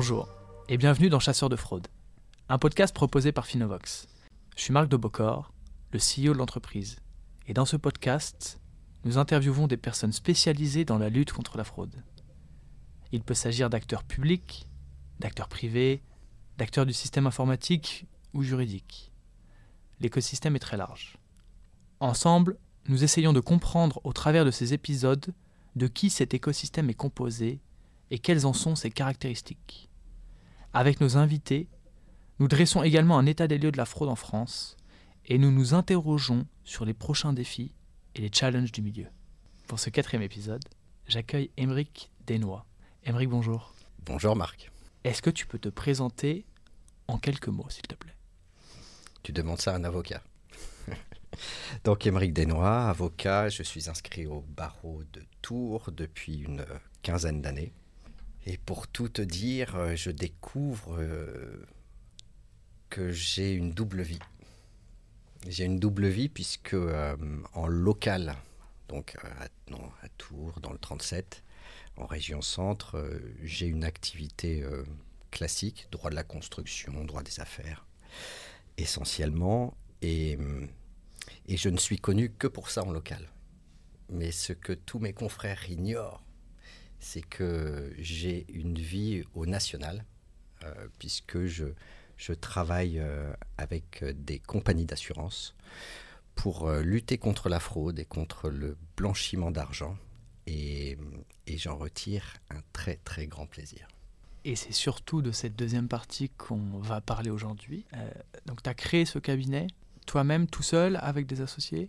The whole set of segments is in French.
Bonjour et bienvenue dans Chasseurs de fraude, un podcast proposé par Finovox. Je suis Marc de Bocor, le CEO de l'entreprise, et dans ce podcast, nous interviewons des personnes spécialisées dans la lutte contre la fraude. Il peut s'agir d'acteurs publics, d'acteurs privés, d'acteurs du système informatique ou juridique. L'écosystème est très large. Ensemble, nous essayons de comprendre au travers de ces épisodes de qui cet écosystème est composé et quelles en sont ses caractéristiques. Avec nos invités, nous dressons également un état des lieux de la fraude en France et nous nous interrogeons sur les prochains défis et les challenges du milieu. Pour ce quatrième épisode, j'accueille Émeric Desnois. Émeric, bonjour. Bonjour Marc. Est-ce que tu peux te présenter en quelques mots, s'il te plaît? Tu demandes ça à un avocat. Donc Émeric Desnois, avocat, je suis inscrit au barreau de Tours depuis une quinzaine d'années. Et pour tout te dire, euh, je découvre euh, que j'ai une double vie. J'ai une double vie puisque euh, en local, donc à, Tours, dans le 37, en région centre, j'ai une activité classique, droit de la construction, droit des affaires, essentiellement. Et je ne suis connu que pour ça en local. Mais ce que tous mes confrères ignorent, c'est que j'ai une vie au national, euh, puisque je, je travaille euh, avec des compagnies d'assurance pour euh, lutter contre la fraude et contre le blanchiment d'argent. Et, et j'en retire un très très grand plaisir. Et c'est surtout de cette deuxième partie qu'on va parler aujourd'hui. donc tu as créé ce cabinet toi-même tout seul avec des associés?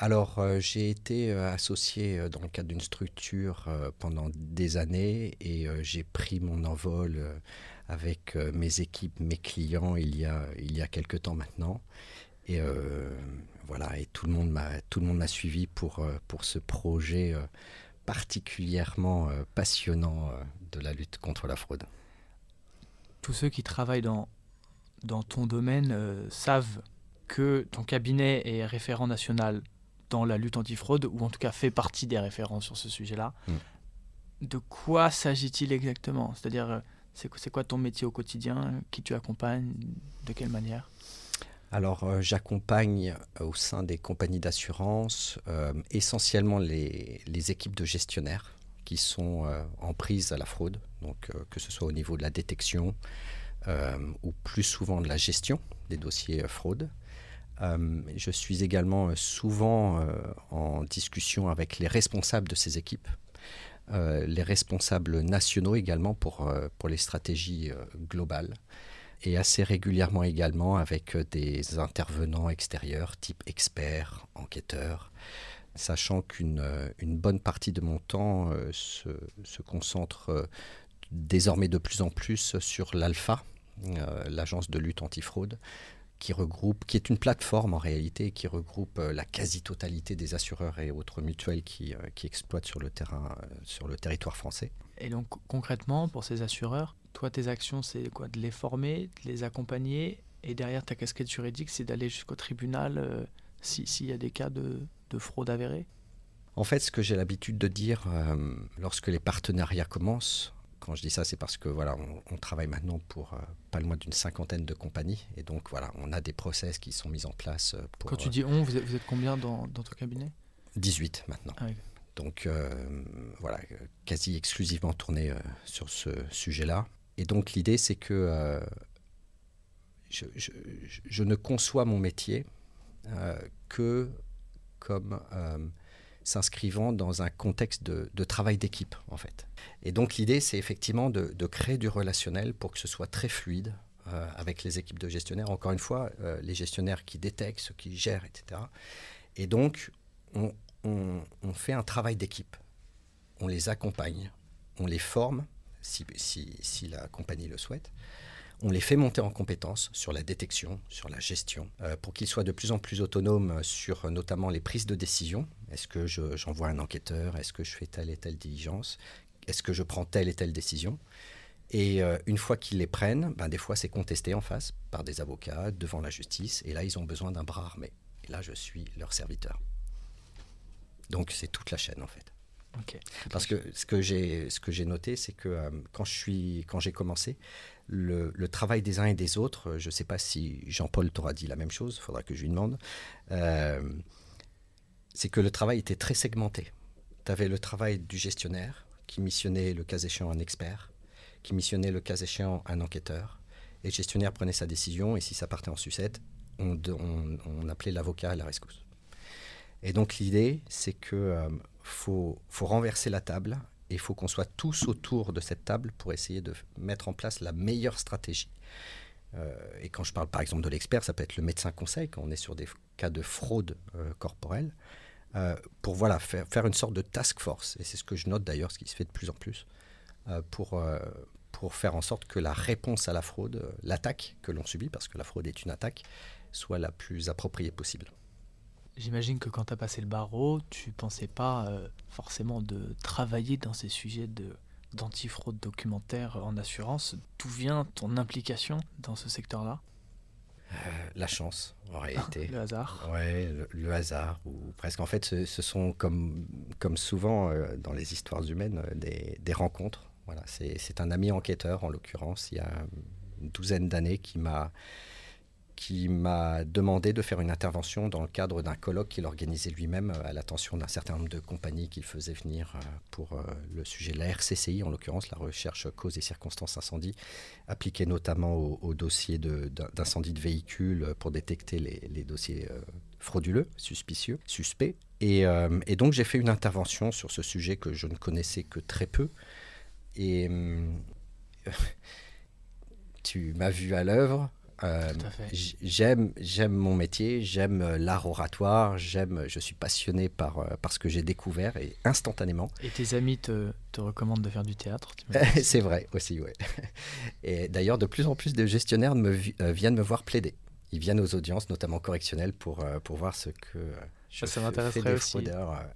Alors, euh, j'ai été euh, associé euh, dans le cadre d'une structure pendant des années et j'ai pris mon envol avec mes équipes, mes clients il y a, il y a quelques temps maintenant. Et voilà, et tout le monde m'a, tout le monde m'a suivi pour, pour ce projet particulièrement passionnant de la lutte contre la fraude. Tous ceux qui travaillent dans, dans ton domaine savent que ton cabinet est référent national dans la lutte antifraude, ou en tout cas fait partie des références sur ce sujet-là. Mm. De quoi s'agit-il exactement? C'est-à-dire, euh, c'est quoi ton métier au quotidien? Qui tu accompagnes? De quelle manière? Alors, euh, j'accompagne euh, au sein des compagnies d'assurance essentiellement les, les, équipes de gestionnaires qui sont en prise à la fraude, donc que ce soit au niveau de la détection ou plus souvent de la gestion des dossiers fraude. Euh, je suis également euh, souvent euh, en discussion avec les responsables de ces équipes, les responsables nationaux également pour, pour les stratégies globales, et assez régulièrement également avec des intervenants extérieurs, type experts, enquêteurs, sachant qu'une une bonne partie de mon temps se, se, concentre désormais de plus en plus sur l'ALPHA, l'agence de lutte antifraude, qui regroupe, qui est une plateforme en réalité, qui regroupe euh, la quasi-totalité des assureurs et autres mutuelles qui, euh, qui exploitent sur le terrain, euh, sur le territoire français. Et donc concrètement, pour ces assureurs, toi, tes actions, c'est quoi? De les former, de les accompagner, et derrière ta casquette juridique, c'est d'aller jusqu'au tribunal s'il y a des cas de, de fraude avérée? En fait, ce que j'ai l'habitude de dire lorsque les partenariats commencent, quand je dis ça, c'est parce que voilà, on, travaille maintenant pour euh, pas loin d'une cinquantaine de compagnies. Et donc voilà, on a des process qui sont mis en place. Euh, pour, quand tu dis on, vous êtes, combien dans, dans, ton cabinet? 18 maintenant. Ah donc euh, voilà, quasi exclusivement tourné sur ce sujet-là. Et donc l'idée, c'est que je, je, je, ne conçois mon métier que comme s'inscrivant dans un contexte de, travail d'équipe, en fait. Et donc l'idée, c'est effectivement de, créer du relationnel pour que ce soit très fluide euh, avec les équipes de gestionnaires. Encore une fois, euh, les gestionnaires qui détectent, ceux qui gèrent, etc. Et donc, on, fait un travail d'équipe. On les accompagne, on les forme, si, si la compagnie le souhaite on les fait monter en compétences sur la détection, sur la gestion, euh, pour qu'ils soient de plus en plus autonomes sur euh, notamment les prises de décision. Est-ce que j'envoie un enquêteur? Est-ce que je fais telle et telle diligence? Est-ce que je prends telle et telle décision? Et euh, une fois qu'ils les prennent, ben, des fois c'est contesté en face par des avocats devant la justice. Et là, ils ont besoin d'un bras armé. Et là, je suis leur serviteur. Donc c'est toute la chaîne en fait. Parce que ce que j'ai, noté, c'est que euh, quand j'ai commencé, le, travail des uns et des autres, je ne sais pas si Jean-Paul t'aura dit la même chose, il faudra que je lui demande, euh, c'est que le travail était très segmenté. Tu avais le travail du gestionnaire qui missionnait le cas échéant un expert, qui missionnait le cas échéant un enquêteur, et le gestionnaire prenait sa décision, et si ça partait en sucette, on, appelait l'avocat à la rescousse. Et donc l'idée, c'est que euh, faut, faut renverser la table et il faut qu'on soit tous autour de cette table pour essayer de mettre en place la meilleure stratégie. Euh, et quand je parle par exemple de l'expert, ça peut être le médecin conseil quand on est sur des cas de fraude euh, corporelle, euh, pour voilà, faire, faire, une sorte de task force. Et c'est ce que je note d'ailleurs, ce qui se fait de plus en plus, pour, pour faire en sorte que la réponse à la fraude, l'attaque que l'on subit, parce que la fraude est une attaque, soit la plus appropriée possible. J'imagine que quand tu as passé le barreau, tu pensais pas euh, forcément de travailler dans ces sujets de d'antifraude documentaire en assurance. D'où vient ton implication dans ce secteur-là? Euh, La chance, en réalité. le hasard Oui, le, hasard, ou presque. En fait, ce, sont comme, comme souvent euh, dans les histoires humaines, des, des rencontres. Voilà, c'est un ami enquêteur, en l'occurrence, il y a une douzaine d'années, qui m'a qui m'a demandé de faire une intervention dans le cadre d'un colloque qu'il organisait lui-même euh, à l'attention d'un certain nombre de compagnies qu'il faisait venir euh, pour euh, le sujet de la RCCI, en l'occurrence la recherche cause et circonstances incendie, appliquée notamment au, dossier d'incendie de, véhicules pour détecter les, dossiers frauduleux, suspicieux, suspects. Et, et donc j'ai fait une intervention sur ce sujet que je ne connaissais que très peu. Et tu m'as vu à l'œuvre. Euh, j'aime, j'aime mon métier, j'aime euh, l'art oratoire, j'aime, je suis passionné par, euh, par ce que j'ai découvert et instantanément. Et tes amis te, te recommandent de faire du théâtre C'est vrai aussi, oui. Et d'ailleurs, de plus en plus de gestionnaires me, viennent me voir plaider. Ils viennent aux audiences, notamment correctionnelles, pour, pour voir ce que je ça m'intéresserait aussi.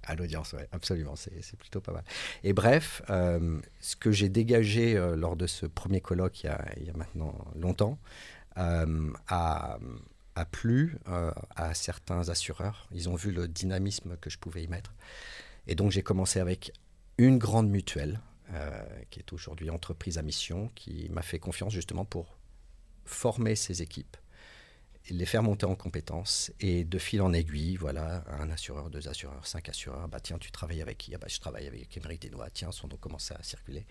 à l'audience, ouais, absolument, c'est plutôt pas mal. Et bref, ce que j'ai dégagé lors de ce premier colloque il y a, il y a maintenant longtemps, euh, a, plu euh, à certains assureurs. Ils ont vu le dynamisme que je pouvais y mettre. Et donc j'ai commencé avec une grande mutuelle, euh, qui est aujourd'hui entreprise à mission, qui m'a fait confiance justement pour former ses équipes, les faire monter en compétences. Et de fil en aiguille, voilà, un assureur, deux assureurs, cinq assureurs, bah tiens, tu travailles avec qui? Ah bah, Je travaille avec Émeric Desnois, tiens, son nom commence à circuler.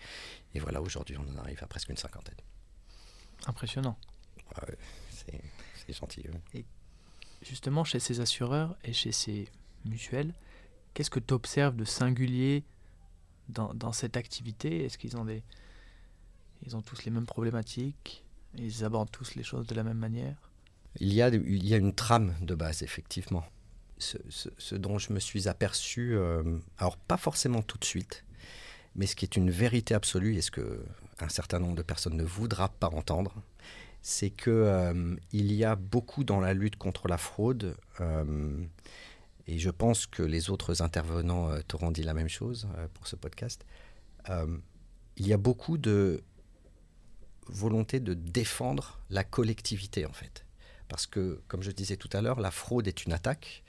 Et voilà, aujourd'hui, on en arrive à presque une cinquantaine. Impressionnant c'est gentil. Et justement, chez ces assureurs et chez ces mutuelles, qu'est-ce que tu observes de singulier dans, dans cette activité? Est-ce qu'ils ont des. Ils ont tous les mêmes problématiques? Ils abordent tous les choses de la même manière? Il y, a, il y a une trame de base, effectivement. Ce, ce, dont je me suis aperçu, euh, alors pas forcément tout de suite, mais ce qui est une vérité absolue et ce que un certain nombre de personnes ne voudra pas entendre, c'est que euh, il y a beaucoup dans la lutte contre la fraude, euh, et je pense que les autres intervenants euh, t'auront dit la même chose pour ce podcast. il y a beaucoup de volonté de défendre la collectivité en fait, parce que comme je disais tout à l'heure, la fraude est une attaque,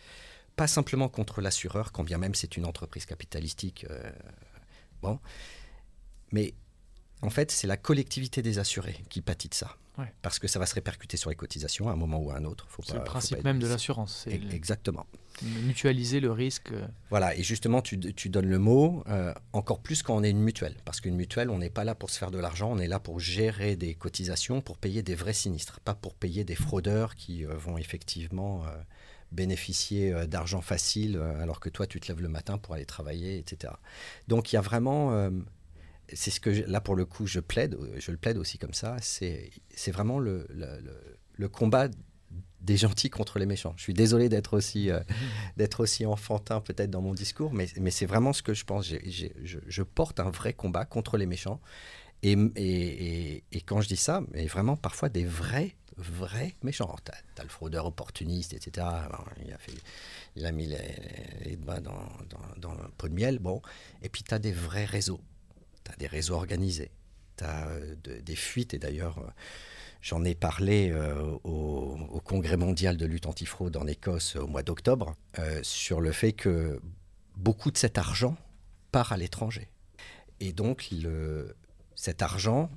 pas simplement contre l'assureur, quand bien même c'est une entreprise capitalistique, bon, mais en fait, c'est la collectivité des assurés qui pâtit de ça. Parce que ça va se répercuter sur les cotisations à un moment ou à un autre. C'est le principe même de l'assurance. Exactement. Mutualiser le risque. Voilà, et justement, tu, donnes le mot, euh, encore plus quand on est une mutuelle. Parce qu'une mutuelle, on n'est pas là pour se faire de l'argent, on est là pour gérer des cotisations, pour payer des vrais sinistres, pas pour payer des fraudeurs qui euh, vont effectivement euh, bénéficier d'argent facile alors que toi, tu te lèves le matin pour aller travailler, etc. Donc il y a vraiment c'est ce que là pour le coup je plaide, je le plaide aussi comme ça, c'est vraiment le, le, combat des gentils contre les méchants. Je suis désolé d'être aussi, euh, d'être aussi enfantin peut-être dans mon discours, mais, mais c'est vraiment ce que je pense. je, je, porte un vrai combat contre les méchants. Et, et, et, quand je dis ça, mais vraiment parfois des vrais, vrais méchants. Tu as, le fraudeur opportuniste, etc. il, a fait, il a mis les, les dans, dans, dans, le pot de miel. Bon. Et puis tu as des vrais réseaux tu as des réseaux organisés, tu as euh, des fuites, et d'ailleurs, euh, j'en ai parlé euh, au, Congrès mondial de lutte antifraude en Écosse au mois d'octobre, sur le fait que beaucoup de cet argent part à l'étranger. Et donc, cet argent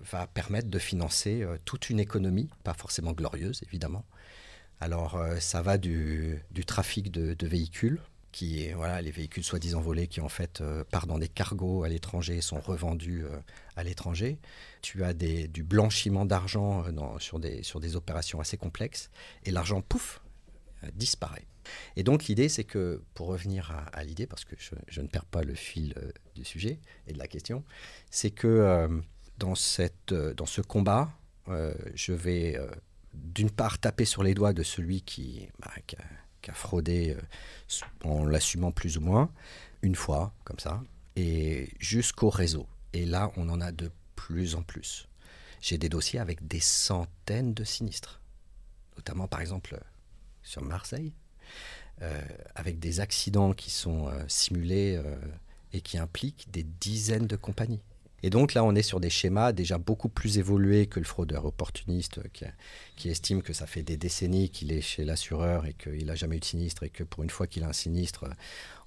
va permettre de financer toute une économie, pas forcément glorieuse évidemment. Alors, ça va du, trafic de véhicules, qui voilà, les véhicules soi-disant volés qui en fait euh, partent dans des cargos à l'étranger et sont revendus euh, à l'étranger. Tu as des, du blanchiment d'argent euh, sur, des, sur des opérations assez complexes et l'argent, pouf, disparaît. Et donc l'idée, c'est que, pour revenir à, l'idée, parce que je, ne perds pas le fil du sujet et de la question, c'est que dans, cette, dans ce combat, je vais d'une part taper sur les doigts de celui qui, bah, fraudé euh, en l'assumant plus ou moins, une fois, comme ça, et jusqu'au réseau. Et là, on en a de plus en plus. J'ai des dossiers avec des centaines de sinistres, notamment par exemple sur Marseille, euh, avec des accidents qui sont euh, simulés et qui impliquent des dizaines de compagnies. Et donc là, on est sur des schémas déjà beaucoup plus évolués que le fraudeur opportuniste qui, estime que ça fait des décennies qu'il est chez l'assureur et qu'il n'a jamais eu de sinistre et que pour une fois qu'il a un sinistre,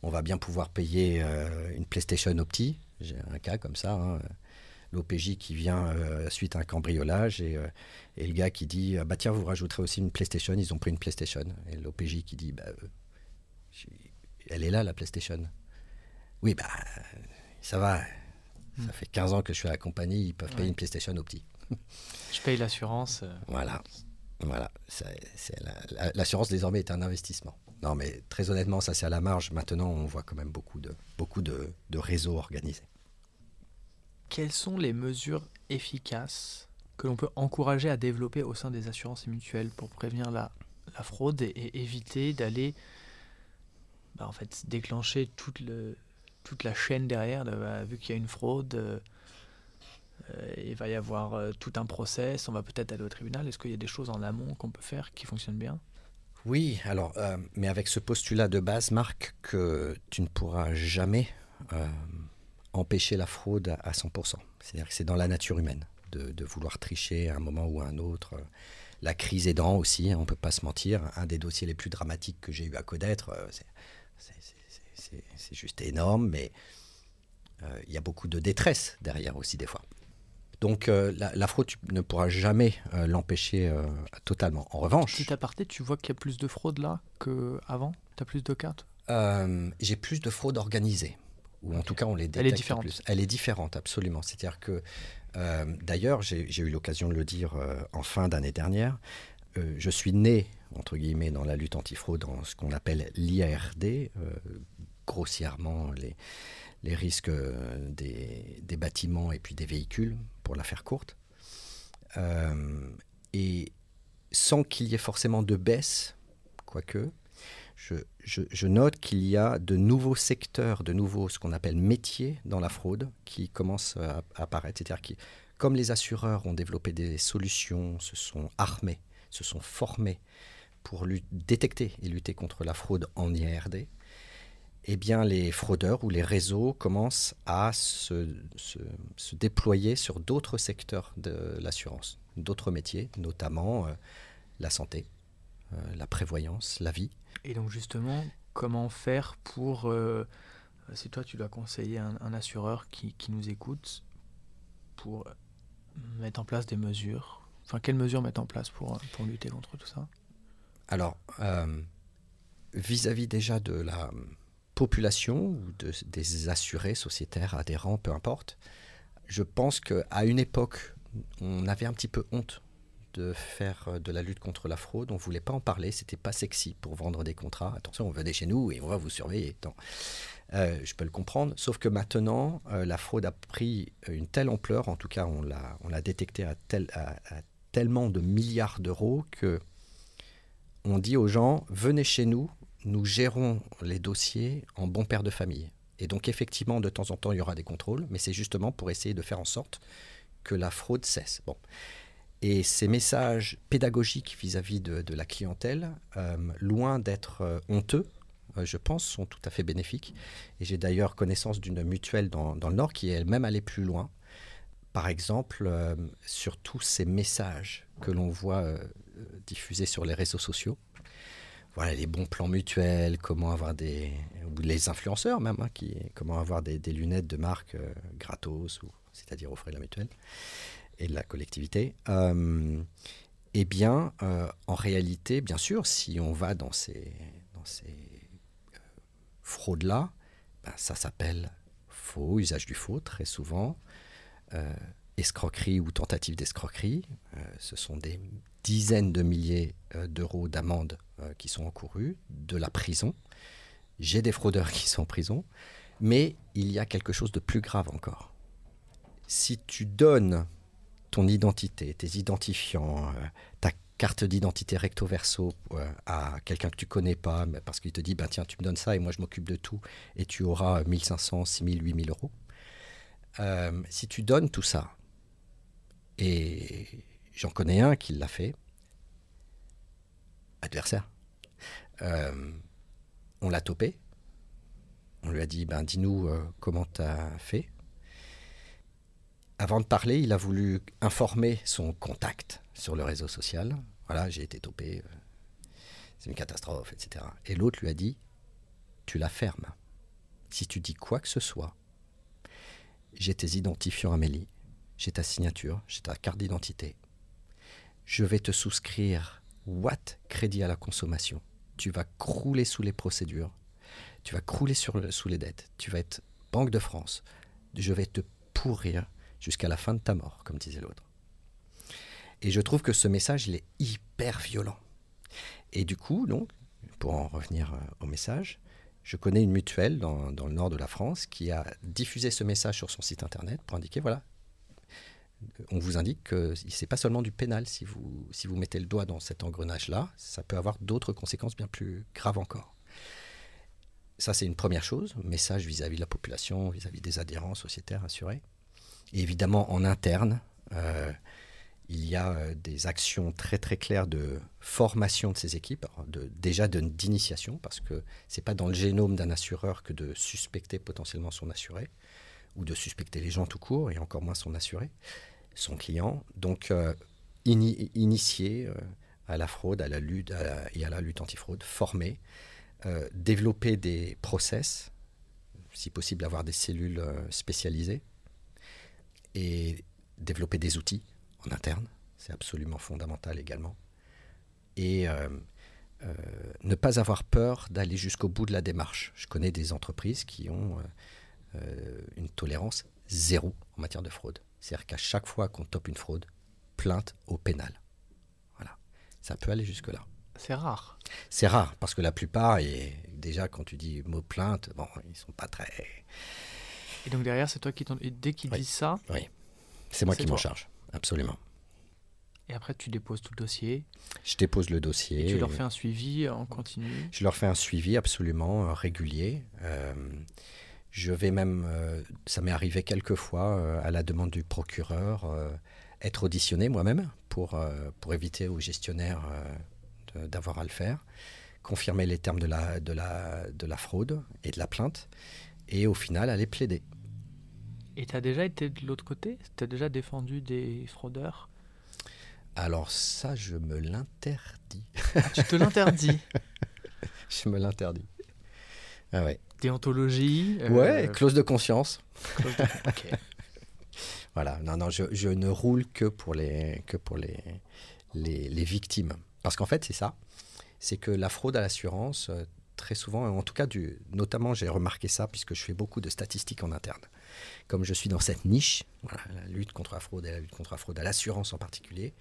on va bien pouvoir payer euh, une PlayStation Opti. J'ai un cas comme ça. Hein. L'OPJ qui vient euh, suite à un cambriolage et, euh, le gars qui dit bah tiens vous rajouterez aussi une PlayStation ils ont pris une PlayStation et l'OPJ qui dit bah, elle est là la PlayStation oui bah ça va ça hmm. fait 15 ans que je suis à la compagnie, ils peuvent payer une PlayStation au petit. Je paye l'assurance. Euh. Voilà. Voilà. L'assurance désormais est un investissement. Non, mais très honnêtement, ça c'est à la marge. Maintenant, on voit quand même beaucoup de, beaucoup de, réseaux organisés. Quelles sont les mesures efficaces que l'on peut encourager à développer au sein des assurances mutuelles pour prévenir la, fraude et, éviter d'aller bah, en fait, déclencher toute le, toute la chaîne derrière, bah, vu qu'il y a une fraude, euh, euh, il va y avoir euh, tout un process, on va peut-être aller au tribunal. Est-ce qu'il y a des choses en amont qu'on peut faire qui fonctionnent bien? Oui, alors, mais avec ce postulat de base, Marc, que tu ne pourras jamais empêcher la fraude à 100%. C'est-à-dire que c'est dans la nature humaine de, vouloir tricher à un moment ou à un autre. La crise aidant aussi, hein, on ne peut pas se mentir. Un des dossiers les plus dramatiques que j'ai eu à connaître, c'est c'est juste énorme, mais euh, il y a beaucoup de détresse derrière aussi des fois. Donc euh, la, fraude, tu ne pourras jamais euh, l'empêcher totalement. En revanche... Petit aparté, tu vois qu'il y a plus de fraude là qu'avant? Tu as plus de cartes? J'ai plus de fraude organisée. Ou en tout cas, on les détecte Elle est différente. Plus. Elle est différente, absolument. C'est-à-dire que, d'ailleurs, j'ai eu l'occasion de le dire en fin d'année dernière, je suis né, entre guillemets, dans la lutte antifraude, dans ce qu'on appelle l'IARD, grossièrement les, risques euh, des, bâtiments et puis des véhicules, pour la faire courte. Euh, et sans qu'il y ait forcément de baisse, quoique, je, je, note qu'il y a de nouveaux secteurs, de nouveaux, ce qu'on appelle métiers dans la fraude, qui commencent à, apparaître. C'est-à-dire que, comme les assureurs ont développé des solutions, se sont armés, se sont formés pour détecter et lutter contre la fraude en IRD, eh bien, les fraudeurs ou les réseaux commencent à se, déployer sur d'autres secteurs de l'assurance, d'autres métiers, notamment euh, la santé, euh, la prévoyance, la vie. Et donc justement, comment faire pour, euh, si toi tu dois conseiller un, un assureur qui, qui, nous écoute, pour mettre en place des mesures, enfin quelles mesures mettre en place pour, pour lutter contre tout ça? Alors, vis-à-vis -vis déjà de la population ou de, des assurés, sociétaires, adhérents, peu importe, je pense qu'à une époque, on avait un petit peu honte de faire euh, de la lutte contre la fraude. On voulait pas en parler, c'était pas sexy pour vendre des contrats. Attention, on venait chez nous et on va vous surveiller. Euh, je peux le comprendre, sauf que maintenant, euh, la fraude a pris une telle ampleur, en tout cas, on l'a, on l'a détecté à, tel, à, tellement de milliards d'euros que on dit aux gens venez chez nous, nous gérons les dossiers en bon père de famille. Et donc effectivement, de temps en temps, il y aura des contrôles, mais c'est justement pour essayer de faire en sorte que la fraude cesse. Bon. Et ces messages pédagogiques vis-à-vis de, la clientèle, euh, loin d'être euh, honteux, euh, je pense, sont tout à fait bénéfiques. Et j'ai d'ailleurs connaissance d'une mutuelle dans, le Nord qui est elle-même allée plus loin. Par exemple, sur tous ces messages que l'on voit diffusés sur les réseaux sociaux, voilà, les bons plans mutuels, comment avoir des. ou les influenceurs même, hein, comment avoir des, lunettes de marque euh, gratos, c'est-à-dire offrir la mutuelle et de la collectivité. Euh, eh bien, euh, en réalité, bien sûr, si on va dans ces, fraudes-là, ben, ça s'appelle faux, usage du faux, très souvent. escroquerie ou tentative d'escroquerie. ce sont des dizaines de milliers d'euros d'amende qui sont encourus, de la prison. J'ai des fraudeurs qui sont en prison, mais il y a quelque chose de plus grave encore. Si tu donnes ton identité, tes identifiants, euh, ta carte d'identité recto verso euh, à quelqu'un que tu connais pas, parce qu'il te dit bah, tiens, tu me donnes ça et moi je m'occupe de tout, et tu auras 1500, 6000, 8000 euros. si tu donnes tout ça, et j'en connais un qui l'a fait, adversaire. Euh, on l'a topé. On lui a dit, ben, dis-nous euh, comment tu as fait. Avant de parler, il a voulu informer son contact sur le réseau social. Voilà, j'ai été topé, euh, c'est une catastrophe, etc. Et l'autre lui a dit, tu la fermes. Si tu dis quoi que ce soit, j'ai tes identifiants Amélie, j'ai ta signature, j'ai ta carte d'identité. Je vais te souscrire What crédit à la consommation? Tu vas crouler sous les procédures, tu vas crouler sur sous les dettes, tu vas être Banque de France. Je vais te pourrir jusqu'à la fin de ta mort, comme disait l'autre. Et je trouve que ce message, il est hyper violent. Et du coup, donc, pour en revenir euh, au message, je connais une mutuelle dans, dans, le nord de la France qui a diffusé ce message sur son site internet pour indiquer voilà, on vous indique que ce n'est pas seulement du pénal. Si vous, si vous mettez le doigt dans cet engrenage-là, ça peut avoir d'autres conséquences bien plus graves encore. Ça, c'est une première chose, message vis-à-vis de la population, vis-à-vis des adhérents sociétaires assurés. Évidemment, en interne, euh, il y a euh, des actions très claires de formation de ces équipes, déjà d'initiation, parce que ce n'est pas dans le génome d'un assureur que de suspecter potentiellement son assuré, ou de suspecter les gens tout court, et encore moins son assuré son client. Donc, euh, initier euh, à la fraude à la lutte, et à la lutte antifraude, former, euh, développer des process, si possible avoir des cellules spécialisées, et développer des outils en interne, c'est absolument fondamental également. Et ne pas avoir peur d'aller jusqu'au bout de la démarche. Je connais des entreprises qui ont une tolérance zéro en matière de fraude. C'est-à-dire qu'à chaque fois qu'on tope une fraude, plainte au pénal. Voilà. Ça peut aller jusque-là. C'est rare. C'est rare, parce que la plupart, et déjà quand tu dis mot plainte, bon, ils sont pas très. Et donc derrière, c'est toi qui t'en. dès qu'ils disent ça. Oui. C'est moi qui m'en charge, absolument. Et après, tu déposes tout le dossier. Je dépose le dossier. Et tu leur fais un suivi en continu Je leur fais un suivi absolument euh, régulier. Euh, je vais même, euh, ça m'est arrivé quelques fois, euh, à la demande du procureur, euh, être auditionné moi-même pour, pour éviter aux gestionnaires d'avoir à le faire, confirmer les termes de la, de, la, de la fraude et de la plainte, et au final aller plaider. Et tu as déjà été de l'autre côté? Tu as déjà défendu des fraudeurs? Alors ça, je me l'interdis. Ah, tu te l'interdis Je me l'interdis. Ah ouais déontologie. Euh, ouais, clause de conscience. voilà, non, non, je, je, ne roule que pour les, que pour les, les, les victimes. Parce qu'en fait, c'est ça. C'est que la fraude à l'assurance, euh, très souvent, en tout cas, du, notamment, j'ai remarqué ça puisque je fais beaucoup de statistiques en interne. Comme je suis dans cette niche, voilà, la lutte contre la fraude et la lutte contre la fraude à l'assurance en particulier,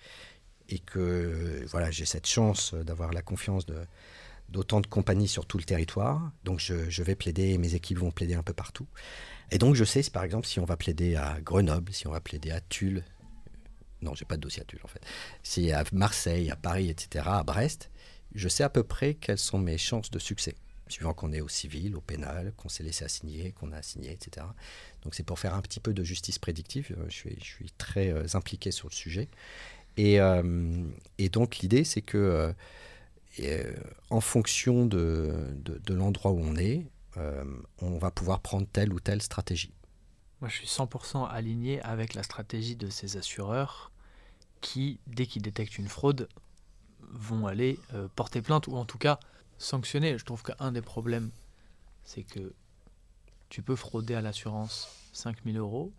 et que voilà, j'ai cette chance d'avoir la confiance de, d'autant de compagnies sur tout le territoire. Donc je, vais plaider, mes équipes vont plaider un peu partout. Et donc je sais, par exemple, si on va plaider à Grenoble, si on va plaider à Tulle, euh, non, j'ai pas de dossier à Tulle en fait, si à Marseille, à Paris, etc., à Brest, je sais à peu près quelles sont mes chances de succès, suivant qu'on est au civil, au pénal, qu'on s'est laissé assigner, qu'on a assigné, etc. Donc c'est pour faire un petit peu de justice prédictive, euh, je suis, très euh, impliqué sur le sujet. Et, donc l'idée, c'est que en fonction de, de, l'endroit où on est, euh, on va pouvoir prendre telle ou telle stratégie. Moi, je suis 100% aligné avec la stratégie de ces assureurs qui, dès qu'ils détectent une fraude, vont aller porter plainte ou en tout cas sanctionner. Je trouve qu'un des problèmes, c'est que tu peux frauder à l'assurance 5000 euros.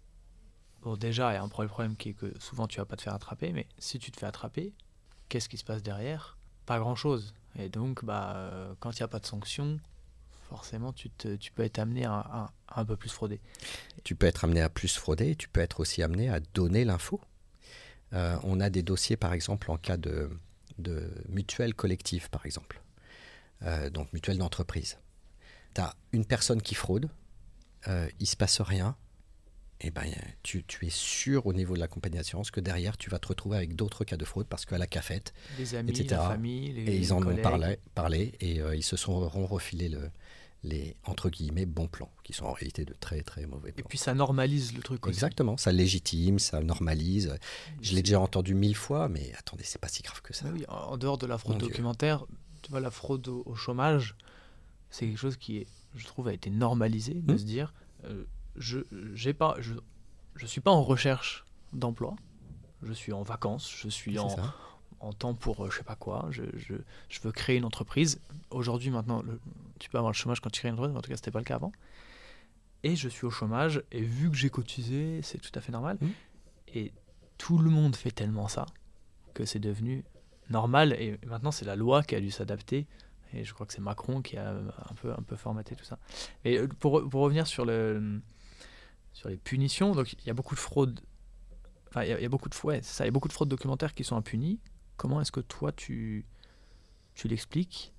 Bon, déjà, il y a un problème qui est que souvent tu vas pas te faire attraper, mais si tu te fais attraper, qu'est-ce qui se passe derrière? Pas grand-chose. Et donc, bah, euh, quand il n'y a pas de sanction, forcément, tu, te, tu peux être amené à, un peu plus frauder. Tu peux être amené à plus frauder, tu peux être aussi amené à donner l'info. Euh, on a des dossiers, par exemple, en cas de, de mutuelle collective, par exemple. Euh, donc mutuelle d'entreprise. Tu as une personne qui fraude, il se passe rien, eh ben, tu, tu, es sûr au niveau de la compagnie d'assurance que derrière, tu vas te retrouver avec d'autres cas de fraude parce qu'à la cafette, les amis, etc. La famille, les, et ils en ont parlé, parlé et euh, ils se sont refilés le, les entre guillemets bons plans, qui sont en réalité de très très mauvais plans. Et puis ça normalise le truc. Exactement, ça légitime, ça normalise. Je l'ai déjà entendu mille fois, mais attendez, c'est pas si grave que ça. Oui, en dehors de la fraude documentaire, tu vois, la fraude au, chômage, c'est quelque chose qui est, je trouve, a été normalisé de hmm. se dire. Euh, je j'ai pas je, je suis pas en recherche d'emploi. Je suis en vacances, je suis en, en temps pour euh, je sais pas quoi. Je, je, je veux créer une entreprise. Aujourd'hui, maintenant, tu peux avoir le chômage quand tu crées une entreprise, mais en tout cas, c'était pas le cas avant. Et je suis au chômage, et vu que j'ai cotisé, c'est tout à fait normal. Mmh. Et tout le monde fait tellement ça que c'est devenu normal. Et maintenant, c'est la loi qui a dû s'adapter. Et je crois que c'est Macron qui a un peu, un peu formaté tout ça. Et euh, pour, pour revenir sur le, sur les punitions. Donc il y a beaucoup de fraudes. Enfin, il y, a, beaucoup de ouais, ça, il y a beaucoup de fraudes documentaires qui sont impunies. Comment est-ce que toi tu tu l'expliques?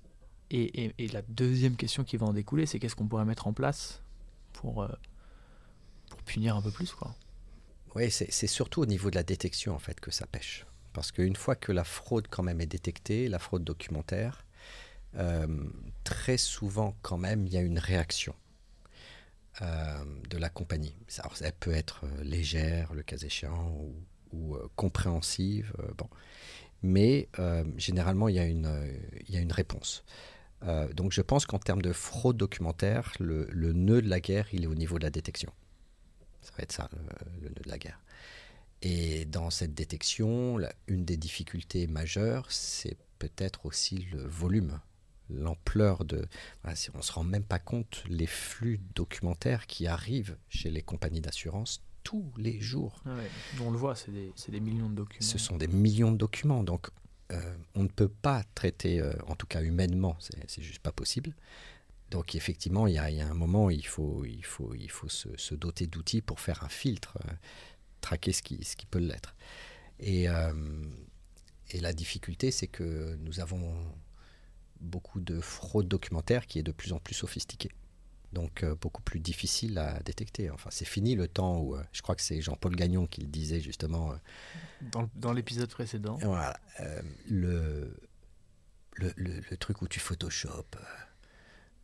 Et, et, la deuxième question qui va en découler, c'est qu'est-ce qu'on pourrait mettre en place pour euh, pour punir un peu plus quoi? Oui, c'est surtout au niveau de la détection en fait que ça pêche. Parce qu'une fois que la fraude quand même est détectée, la fraude documentaire, euh, très souvent quand même il y a une réaction. Euh, de la compagnie. Ça, elle peut être euh, légère, le cas échéant, ou, euh, compréhensive. bon. Mais généralement, il y, a une, il y a une réponse. donc je pense qu'en termes de fraude documentaire, le, nœud de la guerre, il est au niveau de la détection. Ça va être ça, le, nœud de la guerre. Et dans cette détection, une des difficultés majeures, c'est peut-être aussi le volume l'ampleur de... Voilà, on ne se rend même pas compte les flux documentaires qui arrivent chez les compagnies d'assurance tous les jours. Ah on le voit, c'est des, millions de documents. Ce sont des millions de documents. Donc, euh, on ne peut pas traiter, euh, en tout cas humainement, c'est juste pas possible. Donc, effectivement, il y, a, un moment, il faut, il faut, il faut se, doter d'outils pour faire un filtre, euh, traquer ce qui, ce qui peut l'être. Et, et la difficulté, c'est que nous avons beaucoup de fraude documentaire qui est de plus en plus sophistiquée. Donc euh, beaucoup plus difficile à détecter. Enfin, c'est fini le temps où, euh, je crois que c'est Jean-Paul Gagnon qui le disait justement. Euh, dans, l'épisode précédent. Voilà. Le, le, le, truc où tu Photoshop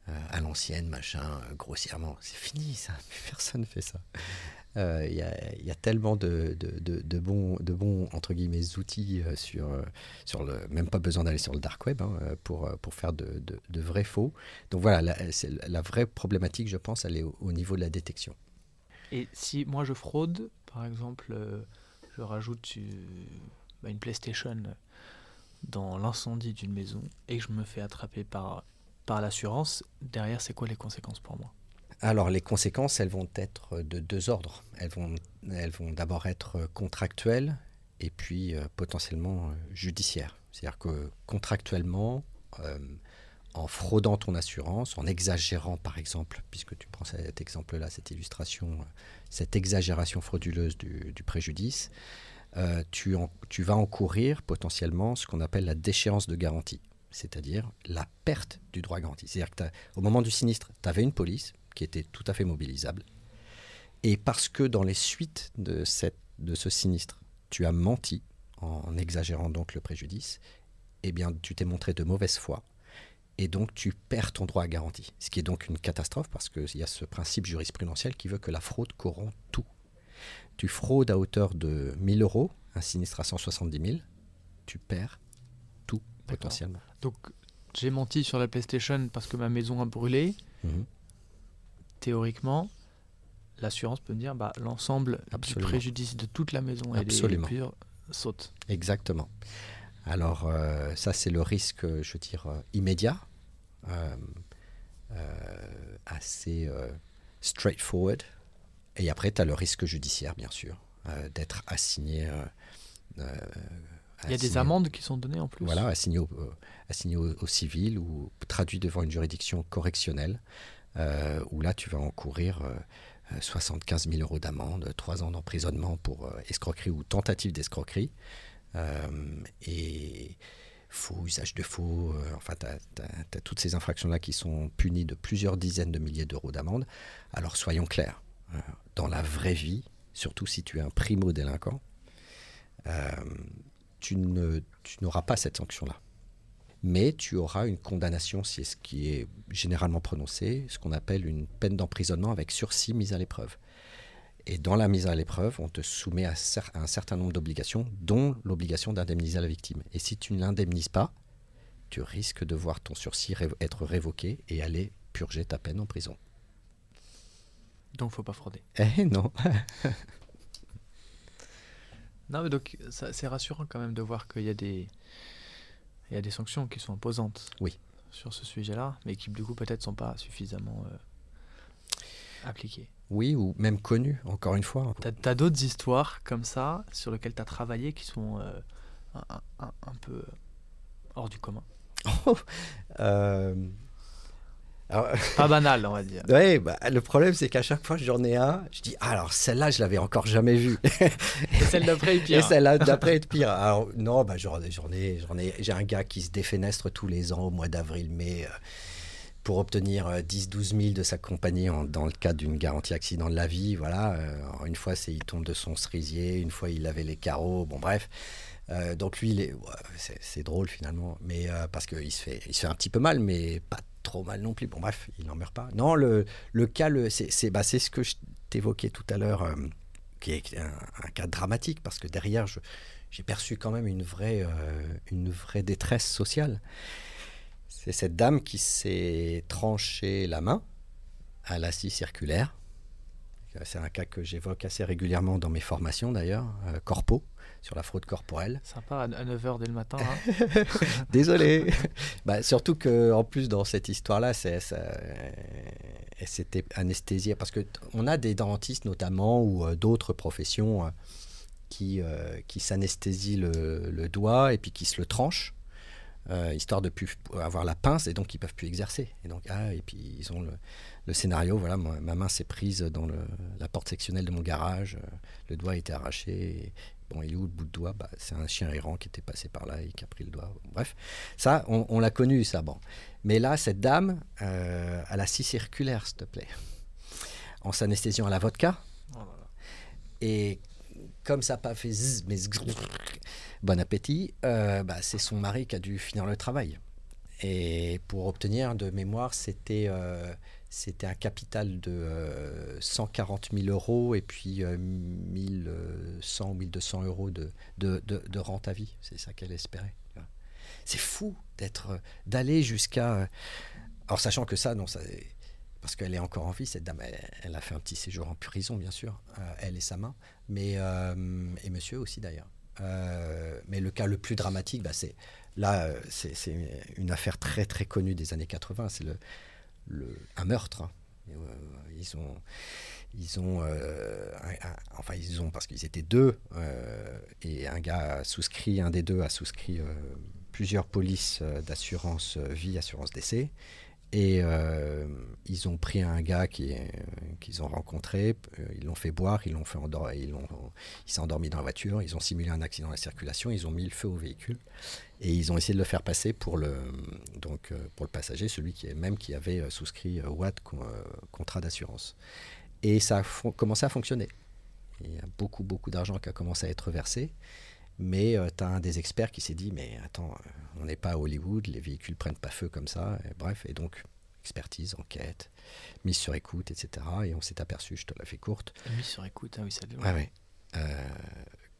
à l'ancienne, machin, grossièrement, c'est fini ça. Personne ne fait ça. Euh, il y, a tellement de, bons, de bons entre guillemets, outils euh, sur, euh, sur le. Même pas besoin d'aller sur le dark web hein, pour, pour faire de, vrais faux. Donc voilà, la, la vraie problématique, je pense, elle est au, niveau de la détection. Et si moi je fraude, par exemple, je rajoute bah, une PlayStation dans l'incendie d'une maison et que je me fais attraper par, par l'assurance, derrière, c'est quoi les conséquences pour moi? Alors les conséquences, elles vont être de deux ordres. Elles vont, elles vont d'abord être contractuelles et puis euh, potentiellement euh, judiciaires. C'est-à-dire que contractuellement, euh, en fraudant ton assurance, en exagérant par exemple, puisque tu prends cet exemple-là, cette illustration, cette exagération frauduleuse du, préjudice, tu, tu vas encourir potentiellement ce qu'on appelle la déchéance de garantie c'est-à-dire la perte du droit garanti. C'est-à-dire qu'au moment du sinistre, tu avais une police, qui était tout à fait mobilisable. Et parce que dans les suites de, cette, de ce sinistre, tu as menti en exagérant donc le préjudice, eh bien tu t'es montré de mauvaise foi et donc tu perds ton droit à garantie. Ce qui est donc une catastrophe parce qu'il y a ce principe jurisprudentiel qui veut que la fraude corrompt tout. Tu fraudes à hauteur de 1000 euros, un sinistre à 170 000, tu perds tout potentiellement. Donc j'ai menti sur la PlayStation parce que ma maison a brûlé. Mhm théoriquement, l'assurance peut me dire bah, l'ensemble du préjudice de toute la maison et des purs saute. Exactement. Alors ça, c'est le risque, je veux dire, immédiat, assez straightforward. Et après, tu as le risque judiciaire, bien sûr, d'être assigné il y a des amendes qui sont données en plus Voilà, assignées au, assigné au, civil ou traduit devant une juridiction correctionnelle, euh, où là tu vas encourir 75 euh, 000 euros d'amende, 3 ans d'emprisonnement pour euh, escroquerie ou tentative d'escroquerie, et faux, usage de faux, enfin tu as, toutes ces infractions-là qui sont punies de plusieurs dizaines de milliers d'euros d'amende. Alors soyons clairs, dans la vraie vie, surtout si tu es un primo-délinquant, tu n'auras pas cette sanction-là. Mais tu auras une condamnation, c'est ce qui est généralement prononcé, ce qu'on appelle une peine d'emprisonnement avec sursis mise à l'épreuve. Et dans la mise à l'épreuve, on te soumet à, un certain nombre d'obligations, dont l'obligation d'indemniser la victime. Et si tu ne l'indemnises pas, tu risques de voir ton sursis être révoqué et aller purger ta peine en prison. Donc, faut pas frauder. Eh non. Non, mais donc c'est rassurant quand même de voir qu'il y a des il y a des sanctions qui sont imposantes. Oui. Sur ce sujet-là, mais qui du coup peut-être sont pas suffisamment euh, appliquées. Oui, ou même connues, encore une fois. Tu as, d'autres histoires comme ça sur lesquelles tu as travaillé qui sont euh, un, un, peu hors du commun? euh, pas banal, on va dire. Oui, bah, le problème, c'est qu'à chaque fois que j'en ai un, je dis ah, alors celle-là, je l'avais encore jamais vue. Et celle d'après est pire. Et celle d'après est pire. Alors, non, bah, j'en ai, j'en ai, j'ai un gars qui se défenestre tous les ans au mois d'avril, mai. Euh, pour obtenir 10-12 euh, 000 de sa compagnie dans le cadre d'une garantie accident de la vie. Voilà. Euh, une fois, c'est il tombe de son cerisier, une fois, il avait les carreaux. Bon, bref. donc lui, c'est drôle finalement, mais parce qu'il se, fait, il se fait un petit peu mal, mais pas trop mal non plus. Bon, bref, il n'en meurt pas. Non, le, le cas, c'est bah, ce que je t'évoquais tout à l'heure, euh, qui est un, cas dramatique, parce que derrière, j'ai perçu quand même une vraie, euh, une vraie détresse sociale. C'est cette dame qui s'est tranchée la main à la scie circulaire. C'est un cas que j'évoque assez régulièrement dans mes formations d'ailleurs, euh, corpo sur la fraude corporelle. Sympa, à 9h dès le matin. Hein. Désolé. bah, surtout qu'en plus, dans cette histoire-là, c'était anesthésié. Parce qu'on a des dentistes notamment ou euh, d'autres professions euh, qui, euh, qui s'anesthésient le, le, doigt et puis qui se le tranchent. Histoire de plus avoir la pince et donc ils peuvent plus exercer et donc ah, et puis ils ont le, le scénario voilà ma main s'est prise dans le, la porte sectionnelle de mon garage le doigt a été arraché Bon, il est où le bout de doigt? Bah, C'est un chien errant qui était passé par là et qui a pris le doigt. Bref, ça, on, l'a connu, ça. Bon. Mais là, cette dame, euh, elle a six circulaire, s'il te plaît. En s'anesthésiant à la vodka. Oh et comme ça pas fait zzz, mais bon appétit, euh, bah, c'est son mari qui a dû finir le travail. Et pour obtenir de mémoire, c'était euh, c'était un capital de 140 euh, 000 euros et puis 1100 euh, ou 1200 euros de, de, de, rente à vie. C'est ça qu'elle espérait. C'est fou d'être, d'aller jusqu'à. Alors, sachant que ça, non, ça, parce qu'elle est encore en vie, cette dame, elle, a fait un petit séjour en prison, bien sûr, elle et sa main, mais, et monsieur aussi d'ailleurs. mais le cas le plus dramatique, bah, c'est là, c'est une affaire très très connue des années 80. C'est le, un meurtre. Hein. Euh, ils ont, ils ont, euh, enfin ils ont parce qu'ils étaient deux euh, et un gars a souscrit, un des deux a souscrit plusieurs polices d'assurance vie, assurance décès. Et ils ont pris un gars qu'ils ont rencontré, ils l'ont fait boire, ils l'ont fait endormir, ils il s'est endormi dans la voiture, ils ont simulé un accident de la circulation, ils ont mis le feu au véhicule et ils ont essayé de le faire passer pour le, donc, euh, pour le passager, celui qui même qui avait euh, souscrit euh, Watt contrat d'assurance. Et ça a commencé à fonctionner. Il y a beaucoup, beaucoup d'argent qui a commencé à être versé. Mais tu as un des experts qui s'est dit, mais attends, on n'est pas à Hollywood, les véhicules prennent pas feu comme ça. Et bref, et donc, expertise, enquête, mise sur écoute, etc. Et on s'est aperçu, je te la fais courte. Mise sur écoute, ah oui, ça ouais, ouais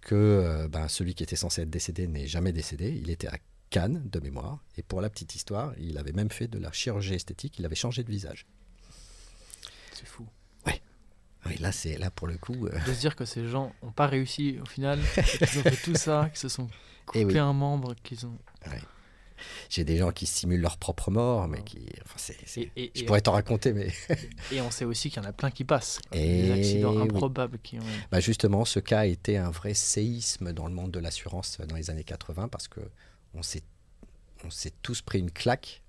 que euh, ben, celui qui était censé être décédé n'est jamais décédé. Il était à Cannes de mémoire. Et pour la petite histoire, il avait même fait de la chirurgie esthétique. Il avait changé de visage. C'est fou. Oui, là, c'est là pour le coup. De se dire que ces gens n'ont pas réussi au final, qu'ils ont fait tout ça, qu'ils se sont eh coupés un membre, qu'ils ont. J'ai des gens qui simulent leur propre mort, mais qui. Enfin, c'est, je pourrais t'en raconter, mais. et on sait aussi qu'il y en a plein qui passent. Et des accidents improbables qui ont. Bah justement, ce cas a été un vrai séisme dans le monde de l'assurance dans les années 80 parce que on s'est, on s'est tous pris une claque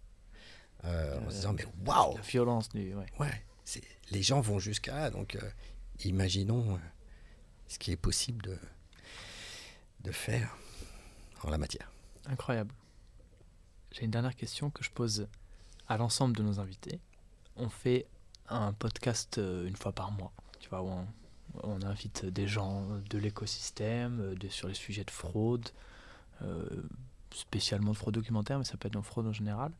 euh, en se disant mais waouh La violence du. Ouais. ouais les gens vont jusqu'à donc euh, imaginons euh, ce qui est possible de, de faire en la matière. Incroyable. J'ai une dernière question que je pose à l'ensemble de nos invités. On fait un podcast euh, une fois par mois, tu vois, où on, invite des gens de l'écosystème, sur les sujets de fraude, spécialement de fraude documentaire, mais ça peut être de fraude en général.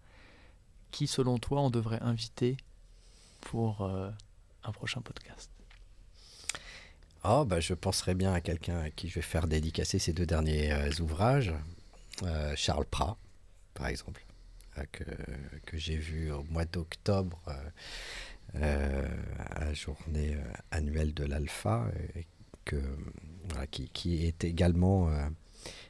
Qui, selon toi, on devrait inviter pour un prochain podcast. Oh, bah, je penserais bien à quelqu'un à qui je vais faire dédicacer ces deux derniers ouvrages, Charles Prat par exemple, euh, que, que j'ai vu au mois d'octobre euh, euh, à la journée annuelle de l'Alpha, que, qui, qui, est également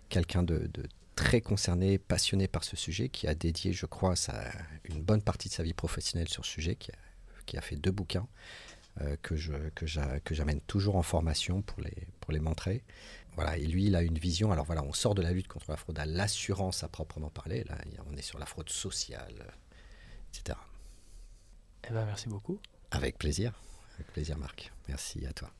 quelqu'un de, très concerné, passionné par ce sujet, qui a dédié, je crois, sa, une bonne partie de sa vie professionnelle sur ce sujet, qui a, qui a fait deux bouquins que, je, que j'amène toujours en formation pour les, pour les montrer. Voilà, et lui, il a une vision. Alors voilà, on sort de la lutte contre la fraude à l'assurance à proprement parler. Là, on est sur la fraude sociale, etc. Eh ben, merci beaucoup. Avec plaisir. Avec plaisir, Marc. Merci à toi.